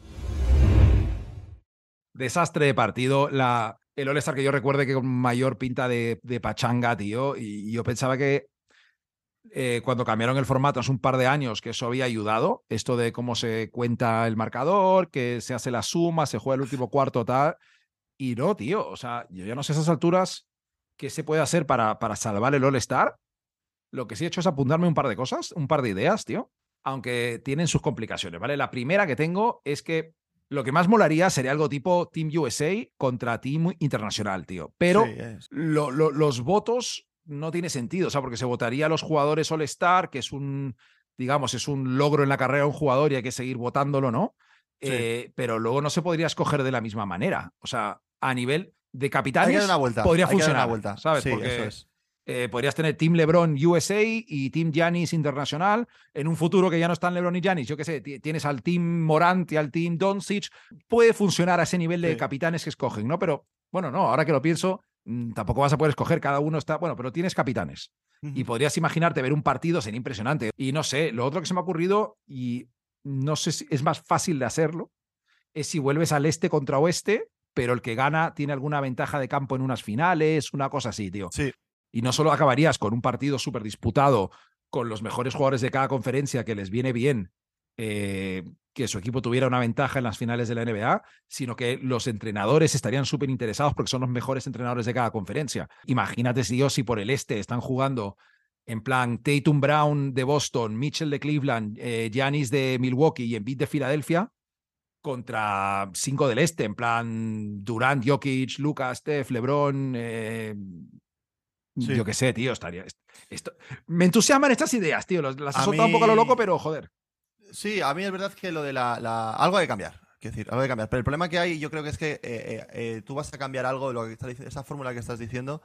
desastre de partido. La, el All-Star que yo recuerde que con mayor pinta de, pachanga, tío. Y, y yo pensaba que eh, cuando cambiaron el formato hace un par de años, que eso había ayudado. Esto de cómo se cuenta el marcador, que se hace la suma, se juega el último cuarto, tal. Y no, tío. O sea, yo ya no sé a esas alturas qué se puede hacer para, para salvar el All-Star. Lo que sí he hecho es apuntarme un par de cosas, un par de ideas, tío. Aunque tienen sus complicaciones, ¿vale? La primera que tengo es que lo que más molaría sería algo tipo Team USA contra Team Internacional, tío. Pero Sí, es- lo- lo- los votos no tiene sentido, o sea, porque se votaría a los jugadores All-Star, que es un, digamos, es un logro en la carrera de un jugador y hay que seguir votándolo, ¿no? Sí. Eh, pero luego no se podría escoger de la misma manera. O sea, a nivel de capitanes que dar una vuelta. podría funcionar, una vuelta. ¿sabes? Sí, Porque eso es. Eh, podrías tener Team LeBron USA y Team Giannis Internacional. En un futuro que ya no están LeBron y Giannis, yo qué sé, ti- tienes al Team Morant y al Team Doncic. Puede funcionar a ese nivel de Sí. capitanes que escogen, ¿no? Pero bueno, no, ahora que lo pienso, mm, tampoco vas a poder escoger, cada uno está, bueno, pero tienes capitanes. Y podrías imaginarte ver un partido, sería impresionante. Y no sé, lo otro que se me ha ocurrido, y no sé si es más fácil de hacerlo, es si vuelves al este contra oeste, pero el que gana tiene alguna ventaja de campo en unas finales, una cosa así, tío. Sí, Y no solo acabarías con un partido súper disputado con los mejores jugadores de cada conferencia que les viene bien, eh, que su equipo tuviera una ventaja en las finales de la NBA, sino que los entrenadores estarían súper interesados porque son los mejores entrenadores de cada conferencia. Imagínate si yo, si por el este están jugando en plan Tatum Brown de Boston, Mitchell de Cleveland, Giannis de Milwaukee y Embiid de Filadelfia, contra cinco del este, en plan Durant, Jokic, Lucas, Steph, LeBron, eh, yo qué sé, tío, estaría. Esto, me entusiasman estas ideas, tío. Las he soltado un poco a lo loco, pero joder. Sí, a mí es verdad que lo de la. Algo hay que cambiar. Quiero decir, algo hay que cambiar. Pero el problema que hay, yo creo que es que eh, eh, tú vas a cambiar algo de lo que está esa fórmula que estás diciendo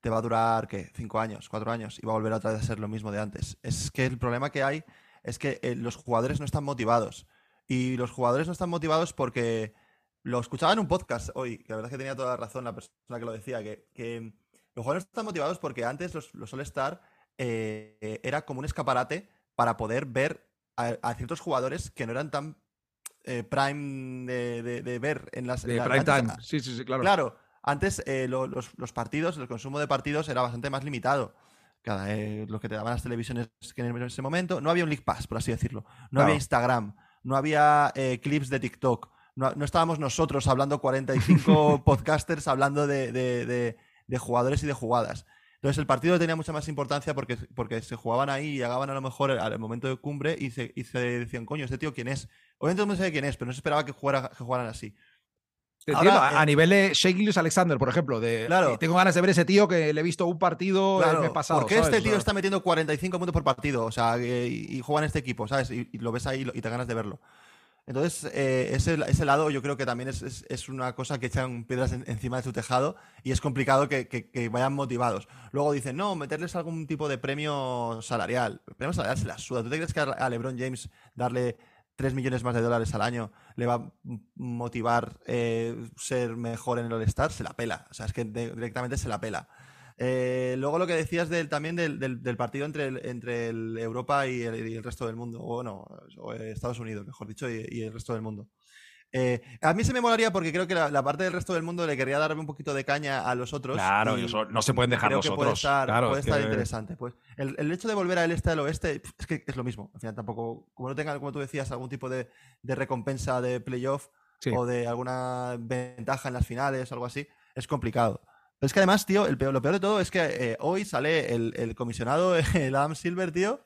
te va a durar, ¿qué? Cinco años, cuatro años y va a volver otra vez a ser lo mismo de antes. Es que el problema que hay es que los jugadores no están motivados. Y los jugadores no están motivados porque lo escuchaba en un podcast hoy, que la verdad es que tenía toda la razón la persona que lo decía, que, los jugadores no están motivados porque antes los, los All-Star eh, era como un escaparate para poder ver a, ciertos jugadores que no eran tan eh, prime de, ver en las... De prime time, sí, sí, sí, claro. Claro, antes eh, los, los, partidos, el consumo de partidos era bastante más limitado. Cada, lo que te daban las televisiones en ese momento. No había un League Pass, por así decirlo. No había Instagram no había clips de TikTok, no, estábamos nosotros hablando 45 podcasters hablando de, jugadores y de jugadas. Entonces el partido tenía mucha más importancia porque, porque se jugaban ahí y llegaban a lo mejor al momento de cumbre y se, decían, coño, ¿este tío quién es? Obviamente mundo sabe quién es, pero no se esperaba que, jugara, que jugaran así. a, nivel de Shea Alexander, por ejemplo, de claro, tengo ganas de ver ese tío que le he visto un partido el mes pasado. ¿Por qué este tío está metiendo 45 puntos por partido? O sea, y, juega en este equipo, ¿sabes? Y, lo ves ahí y te ganas de verlo. Entonces, eh, ese, lado yo creo que también es, una cosa que echan piedras encima de su tejado y es complicado que, vayan motivados. Luego dicen, no, meterles algún tipo de premio salarial. El premio salarial se la suda. ¿Tú te crees que a LeBron James darle 3 millones más de dólares al año le va a motivar eh, ser mejor en el All-Star, se la pela. O sea, es que directamente se la pela. Eh, luego lo que decías del, también del, partido entre, el, entre el Europa y el, resto del mundo, o no, Estados Unidos, mejor dicho, y el resto del mundo. Eh, a mí se me molaría porque creo que la, parte del resto del mundo le quería darme un poquito de caña a los otros. Claro, no se pueden dejar los otros. Puede estar, puede estar interesante. Pues el, hecho de volver al este al oeste es que es lo mismo. Al final tampoco, como no tenga, como tú decías, algún tipo de, recompensa de playoff o de alguna ventaja en las finales o algo así, es complicado. Es que además, tío, el lo peor de todo es que eh, hoy sale el, comisionado, el Adam Silver, tío,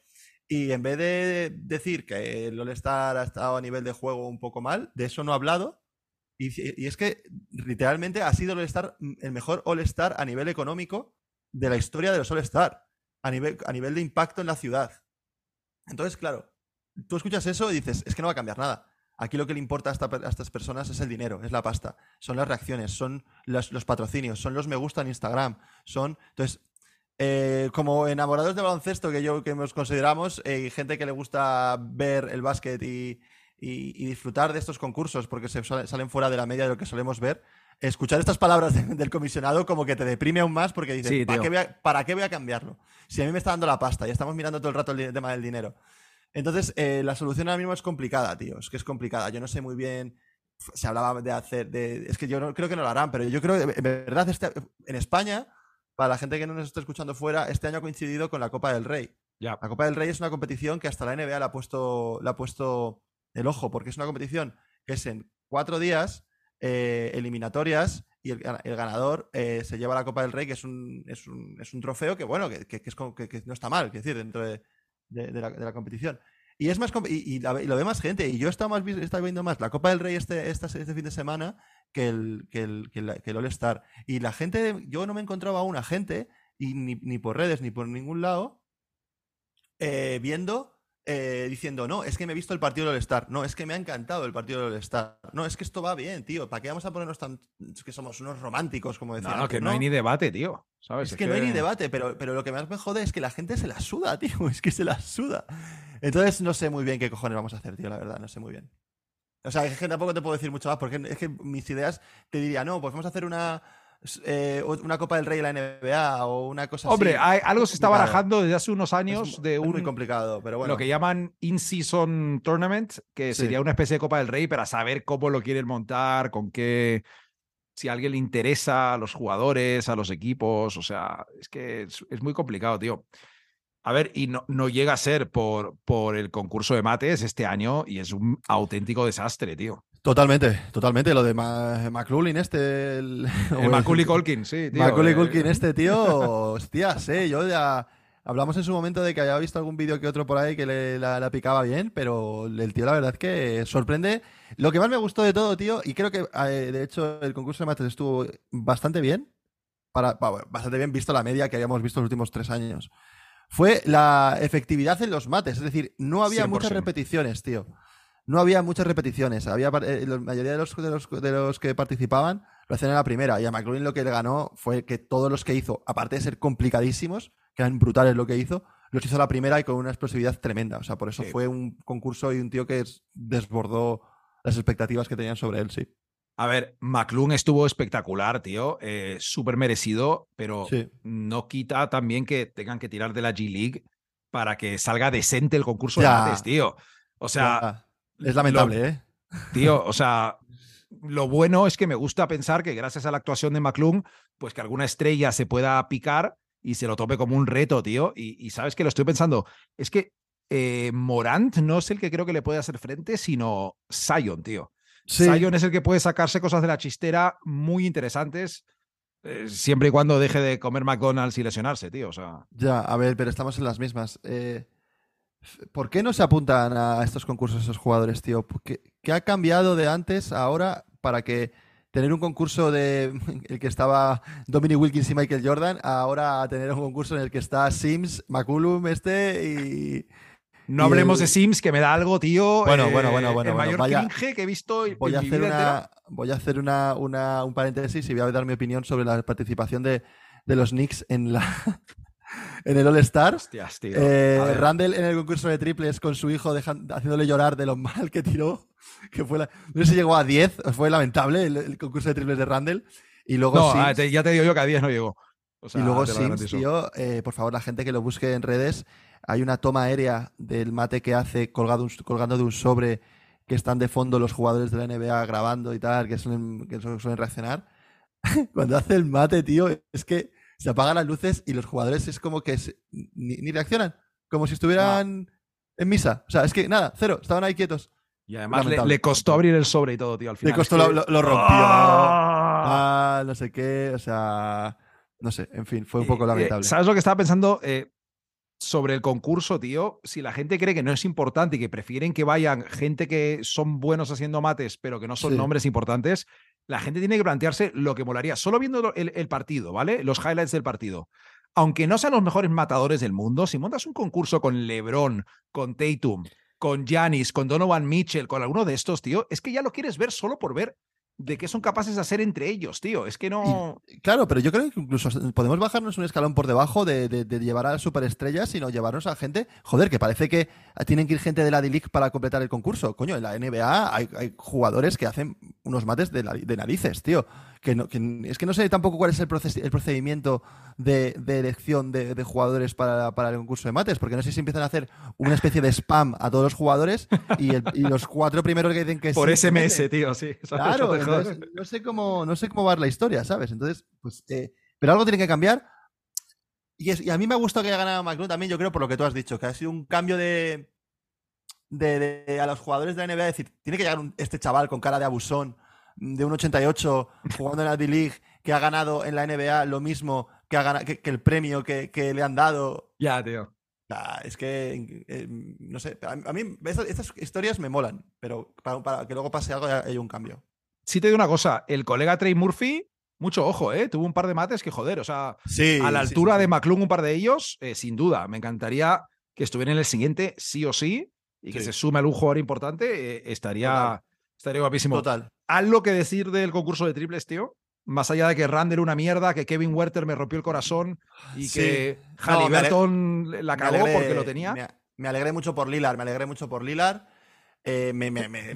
y en vez de decir que el All-Star ha estado a nivel de juego un poco mal, de eso no ha hablado. Y, es que literalmente ha sido el All-Star el mejor All-Star a nivel económico de la historia de los All-Star, a nivel, a nivel de impacto en la ciudad. Entonces, claro, tú escuchas eso y dices, es que no va a cambiar nada. Aquí lo que le importa a, estas personas es el dinero, es la pasta, son las reacciones, son los, los, patrocinios, son los me gusta en Instagram, son... Entonces, eh, como enamorados de baloncesto que yo que nos consideramos, eh, gente que le gusta ver el básquet y, disfrutar de estos concursos porque se salen fuera de la media de lo que solemos ver, escuchar estas palabras del comisionado como que te deprime aún más porque dices, ¿para, qué voy a, cambiarlo? Si a mí me está dando la pasta y estamos mirando todo el rato el tema del dinero. Entonces, eh, la solución ahora mismo es complicada, tío. Es que es complicada. Yo no sé muy bien. Se hablaba de hacer. De, es que yo no, creo que no lo harán, pero yo creo que en verdad este, en España para la gente que no nos está escuchando fuera, este año ha coincidido con la Copa del Rey. La Copa del Rey es una competición que hasta la NBA le ha puesto, le ha puesto el ojo, porque es una competición que es en cuatro días, eh, eliminatorias, y el, ganador eh, se lleva la Copa del Rey, que es un, es un, es un trofeo que, bueno, que, es, que, no está mal, que decir, dentro de, la, de la competición. Y es más y, lo ve más gente. Y yo he más, viendo más la Copa del Rey este, este, este fin de semana que el, que el, que el, All-Star. Y la gente, yo no me encontraba aún a gente, y ni, ni por redes ni por ningún lado, eh, viendo eh, diciendo, no, es que me he visto el partido del All-Star, no, es que me ha encantado el partido del All-Star, no, es que esto va bien, tío, ¿para qué vamos a ponernos tan... Es que somos unos románticos, como decía. No, que no, hay ni debate, tío. ¿sabes? Es, que, no hay ni debate, pero, pero lo que más me jode es que la gente se la suda, tío, es que se la suda. Entonces no sé muy bien qué cojones vamos a hacer, tío, la verdad, no sé muy bien. O sea, es que tampoco te puedo decir mucho más, porque es que mis ideas te diría, no, pues vamos a hacer una eh, una Copa del Rey de la NBA o una cosa Hombre, así. Hombre, algo se está barajando desde hace unos años de un. muy complicado, pero bueno. Lo que llaman In-Season Tournament, que sería una especie de Copa del Rey para saber cómo lo quieren montar, con qué. Si a alguien le interesa a los jugadores, a los equipos. O sea, es que es, muy complicado, tío. A ver, y no, no llega a ser por, por el concurso de mates este año y es un auténtico desastre, tío. Totalmente, totalmente. Lo de McLullin este. El, el Macaulay Culkin, sí, tío. Macaulay eh. Culkin este, tío. Hostias, eh. Yo ya. Hablamos en su momento de que había visto algún vídeo que otro por ahí que le, la, picaba bien, pero el tío, la verdad, es que sorprende. Lo que más me gustó de todo, tío, y creo que eh, de hecho el concurso de mates estuvo bastante bien, para, bastante bien visto la media que habíamos visto en los últimos tres años, fue la efectividad en los mates. Es decir, no había muchas repeticiones, tío. No había muchas repeticiones. Había, eh, la mayoría de los, de los, de los que participaban lo hacían en la primera. Y a McLuhan lo que le ganó fue que todos los que hizo, aparte de ser complicadísimos, que eran brutales lo que hizo, los hizo la primera y con una explosividad tremenda. O sea, por eso fue un concurso y un tío que desbordó las expectativas que tenían sobre él, sí. A ver, McLuhan estuvo espectacular, tío, eh, súper merecido, pero no quita también que tengan que tirar de la G League para que salga decente el concurso de antes, tío. O sea, es lamentable, ¿eh? Tío, o sea, lo bueno es que me gusta pensar que gracias a la actuación de McLuhan, pues que alguna estrella se pueda picar y se lo tope como un reto, tío. Y, sabes que lo estoy pensando. Es que eh, Morant no es el que creo que le puede hacer frente, sino Sion, tío. Sion es el que puede sacarse cosas de la chistera muy interesantes. Eh, siempre y cuando deje de comer McDonald's y lesionarse, tío. O sea. Ya, a ver, pero estamos en las mismas. Eh, ¿Por qué no se apuntan a estos concursos esos jugadores, tío? ¿Qué, ha cambiado de antes a ahora para que tener un concurso de el que estaba Dominic Wilkins y Michael Jordan, ahora a tener un concurso en el que está Sims, McCullum este y... No hablemos de Sims, que me da algo, tío. Bueno, bueno, bueno, eh, bueno. El mayor vaya, que he visto voy a hacer una, Voy a hacer una, un paréntesis y voy a dar mi opinión sobre la participación de, de los Knicks en la, en el All Star. Eh, Randall en el concurso de triples con su hijo haciéndole llorar de lo mal que tiró. Que fue no sé si llegó a 10, fue lamentable el, concurso de triples de Randall. Y luego no, ah, ya te digo yo que a 10 no llegó. y luego Sims, tío, eh, por favor, la gente que lo busque en redes, hay una toma aérea del mate que hace colgado colgando de un sobre que están de fondo los jugadores de la NBA grabando y tal, que suelen, que suelen reaccionar. Cuando hace el mate, tío, es que se apagan las luces y los jugadores es como que ni, reaccionan, como si estuvieran en misa. O sea, es que nada, cero, estaban ahí quietos. Y además le, costó abrir el sobre y todo, tío, al final. Le costó, lo, rompió. ¡Ah! ah, no sé qué, o sea, no sé, en fin, fue un poco lamentable. ¿Sabes lo que estaba pensando? Eh, sobre el concurso, tío, si la gente cree que no es importante y que prefieren que vayan gente que son buenos haciendo mates, pero que no son nombres importantes, la gente tiene que plantearse lo que molaría. Solo viendo el, partido, ¿vale? Los highlights del partido. Aunque no sean los mejores matadores del mundo, si montas un concurso con LeBron, con Tatum, con Giannis, con Donovan Mitchell, con alguno de estos, tío, es que ya lo quieres ver solo por ver de qué son capaces de hacer entre ellos, tío. Es que no. claro, pero yo creo que incluso podemos bajarnos un escalón por debajo de, llevar a superestrellas, sino llevarnos a gente. Joder, que parece que tienen que ir gente de la D-League para completar el concurso. Coño, en la NBA hay, jugadores que hacen unos mates de, de narices, tío que, es que no sé tampoco cuál es el, el procedimiento de, elección de, jugadores para, el concurso de mates, porque no sé si empiezan a hacer una especie de spam a todos los jugadores y, los cuatro primeros que dicen que Por SMS, tío, sí. Claro, no sé cómo no sé cómo va la historia, ¿sabes? Entonces, pues, eh, pero algo tiene que cambiar. Y, a mí me ha gustado que haya ganado McLeod también, yo creo, por lo que tú has dicho, que ha sido un cambio de, de, a los jugadores de la NBA, decir, tiene que llegar este chaval con cara de abusón de un 88 jugando en la D-League que ha ganado en la NBA lo mismo que, ha ganado, que, el premio que, le han dado. Ya, tío. es que, eh, no sé, a, mí estas, historias me molan, pero para, que luego pase algo hay un cambio. Sí te digo una cosa, el colega Trey Murphy, mucho ojo, ¿eh? Tuvo un par de mates que joder, o sea, a la altura de McClung un par de ellos, eh, sin duda, me encantaría que estuviera en el siguiente sí o sí y que se sume a un jugador importante, eh, estaría, estaría guapísimo. Total algo que decir del concurso de triples, tío. Más allá de que Randall era una mierda, que Kevin Werther me rompió el corazón y que Halliburton la cagó porque lo tenía. Me, alegré mucho por Lilar, me alegré mucho por Lilar. Eh,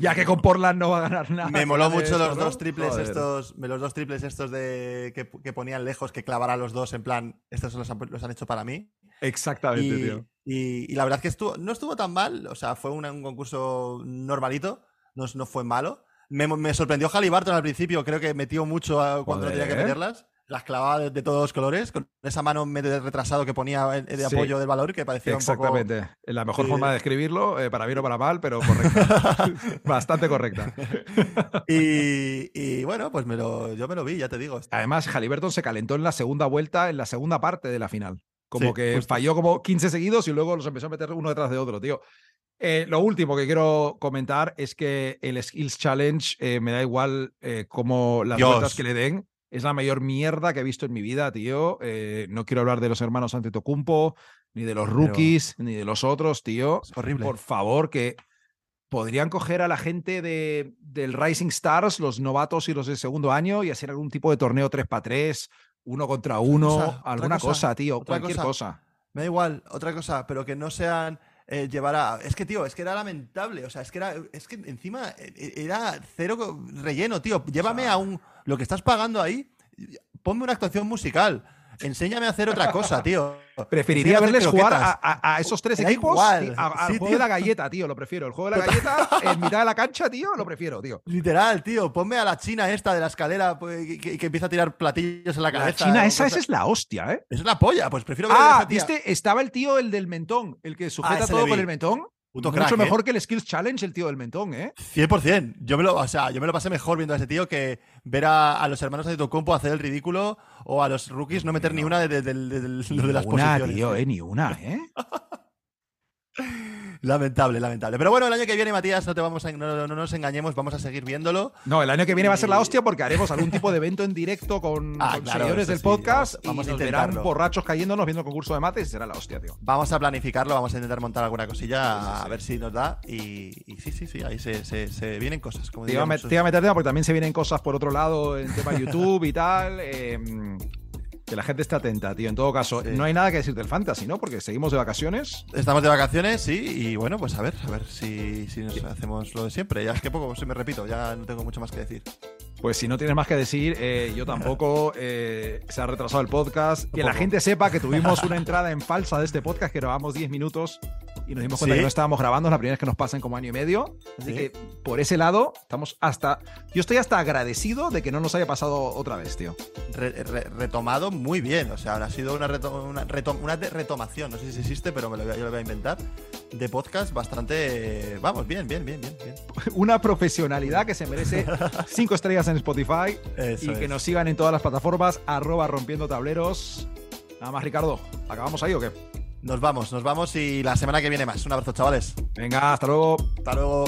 ya que con Portland no va a ganar nada. Me moló mucho los dos triples estos, los dos triples estos de que, ponían lejos, que clavara los dos en plan, estos los han, los han hecho para mí. Exactamente, y, tío. Y, la verdad es que estuvo, no estuvo tan mal, o sea, fue un, concurso normalito, no, no fue malo. Me, sorprendió Halliburton al principio, creo que metió mucho cuando tenía que meterlas. las clavaba de, todos los colores, con esa mano medio retrasado que ponía de apoyo del valor, que parecía Exactamente. Un poco... La mejor forma de describirlo, eh, para bien o para mal, pero correcta. Bastante correcta. y, bueno, pues me lo, yo me lo vi, ya te digo. Además, Halliburton se calentó en la segunda vuelta, en la segunda parte de la final. Como que falló como 15 seguidos y luego los empezó a meter uno detrás de otro, tío. Eh, lo último que quiero comentar es que el Skills Challenge eh, me da igual eh, como las vueltas que le den. Es la mayor mierda que he visto en mi vida, tío. no quiero hablar de los hermanos Antetokounmpo, ni de los rookies, ni de los otros, tío. Es horrible. Por favor, que podrían coger a la gente de, del Rising Stars, los novatos y los de segundo año, y hacer algún tipo de torneo 3 para 3, uno contra uno, alguna cosa, tío, cualquier cosa. Me da igual, otra cosa, pero que no sean eh, llevara. Es que, tío, es que era lamentable. O sea, es que era. Es que encima eh, era cero relleno, tío. Llévame a un. Lo que estás pagando ahí, ponme una actuación musical. Enséñame a hacer otra cosa, tío. Preferiría verles jugar a, esos tres equipos igual. al juego de la galleta, tío, lo prefiero. El juego de la galleta en mitad de la cancha, tío, lo prefiero, tío. Literal, tío. Ponme a la china esta de la escalera pues, que, empieza a tirar platillos en la cabeza. La china, esa, esa es la hostia, ¿eh? Esa es la polla, pues prefiero ver Ah, viste, estaba el tío, el del mentón, el que sujeta ah, todo con el mentón. Mucho ¿eh? mejor que el Skills Challenge, el tío del mentón, ¿eh? 100%. Yo me lo, o sea, yo me lo pasé mejor viendo a ese tío que ver a, los hermanos de Tocompo hacer el ridículo o a los rookies no meter ni una de, de, las posiciones. Tío, eh, ni una, ¿eh? Lamentable, lamentable. Pero bueno, el año que viene, Matías, no, te vamos no, nos engañemos, vamos a seguir viéndolo. No, el año que viene va a ser la hostia porque haremos algún tipo de evento en directo con, ah, seguidores del podcast vamos, y nos verán borrachos cayéndonos viendo el concurso de mates y será la hostia, tío. Vamos a planificarlo, vamos a intentar montar alguna cosilla a ver si nos da y, sí, sí, sí, ahí se, vienen cosas. Como te, iba a meter porque también se vienen cosas por otro lado en tema YouTube y tal. Eh, que la gente esté atenta, tío. En todo caso, no hay nada que decir del Fantasy, ¿no? Porque seguimos de vacaciones. Estamos de vacaciones, sí, y bueno, pues a ver, a ver si, si nos hacemos lo de siempre. Ya es que poco, si me repito, ya no tengo mucho más que decir. Pues si no tienes más que decir, eh, yo tampoco. Eh, se ha retrasado el podcast. Que la gente sepa que tuvimos una entrada en falsa de este podcast que grabamos 10 minutos y nos dimos cuenta que no estábamos grabando. Es la primera vez que nos pasa en como año y medio. Así que por ese lado, estamos hasta. Yo estoy hasta agradecido de que no nos haya pasado otra vez, tío. retomado muy bien. O sea, ha sido una, una, retomación. No sé si existe, pero me lo, yo lo voy a inventar. De podcast bastante. Vamos, bien, bien, bien, bien. bien. una profesionalidad que se merece 5 estrellas en Spotify. y que nos sigan en todas las plataformas. Arroba rompiendo tableros. Nada más, Ricardo. ¿Acabamos ahí o qué? Nos vamos, nos vamos y la semana que viene más. Un abrazo, chavales. Venga, hasta luego. Hasta luego.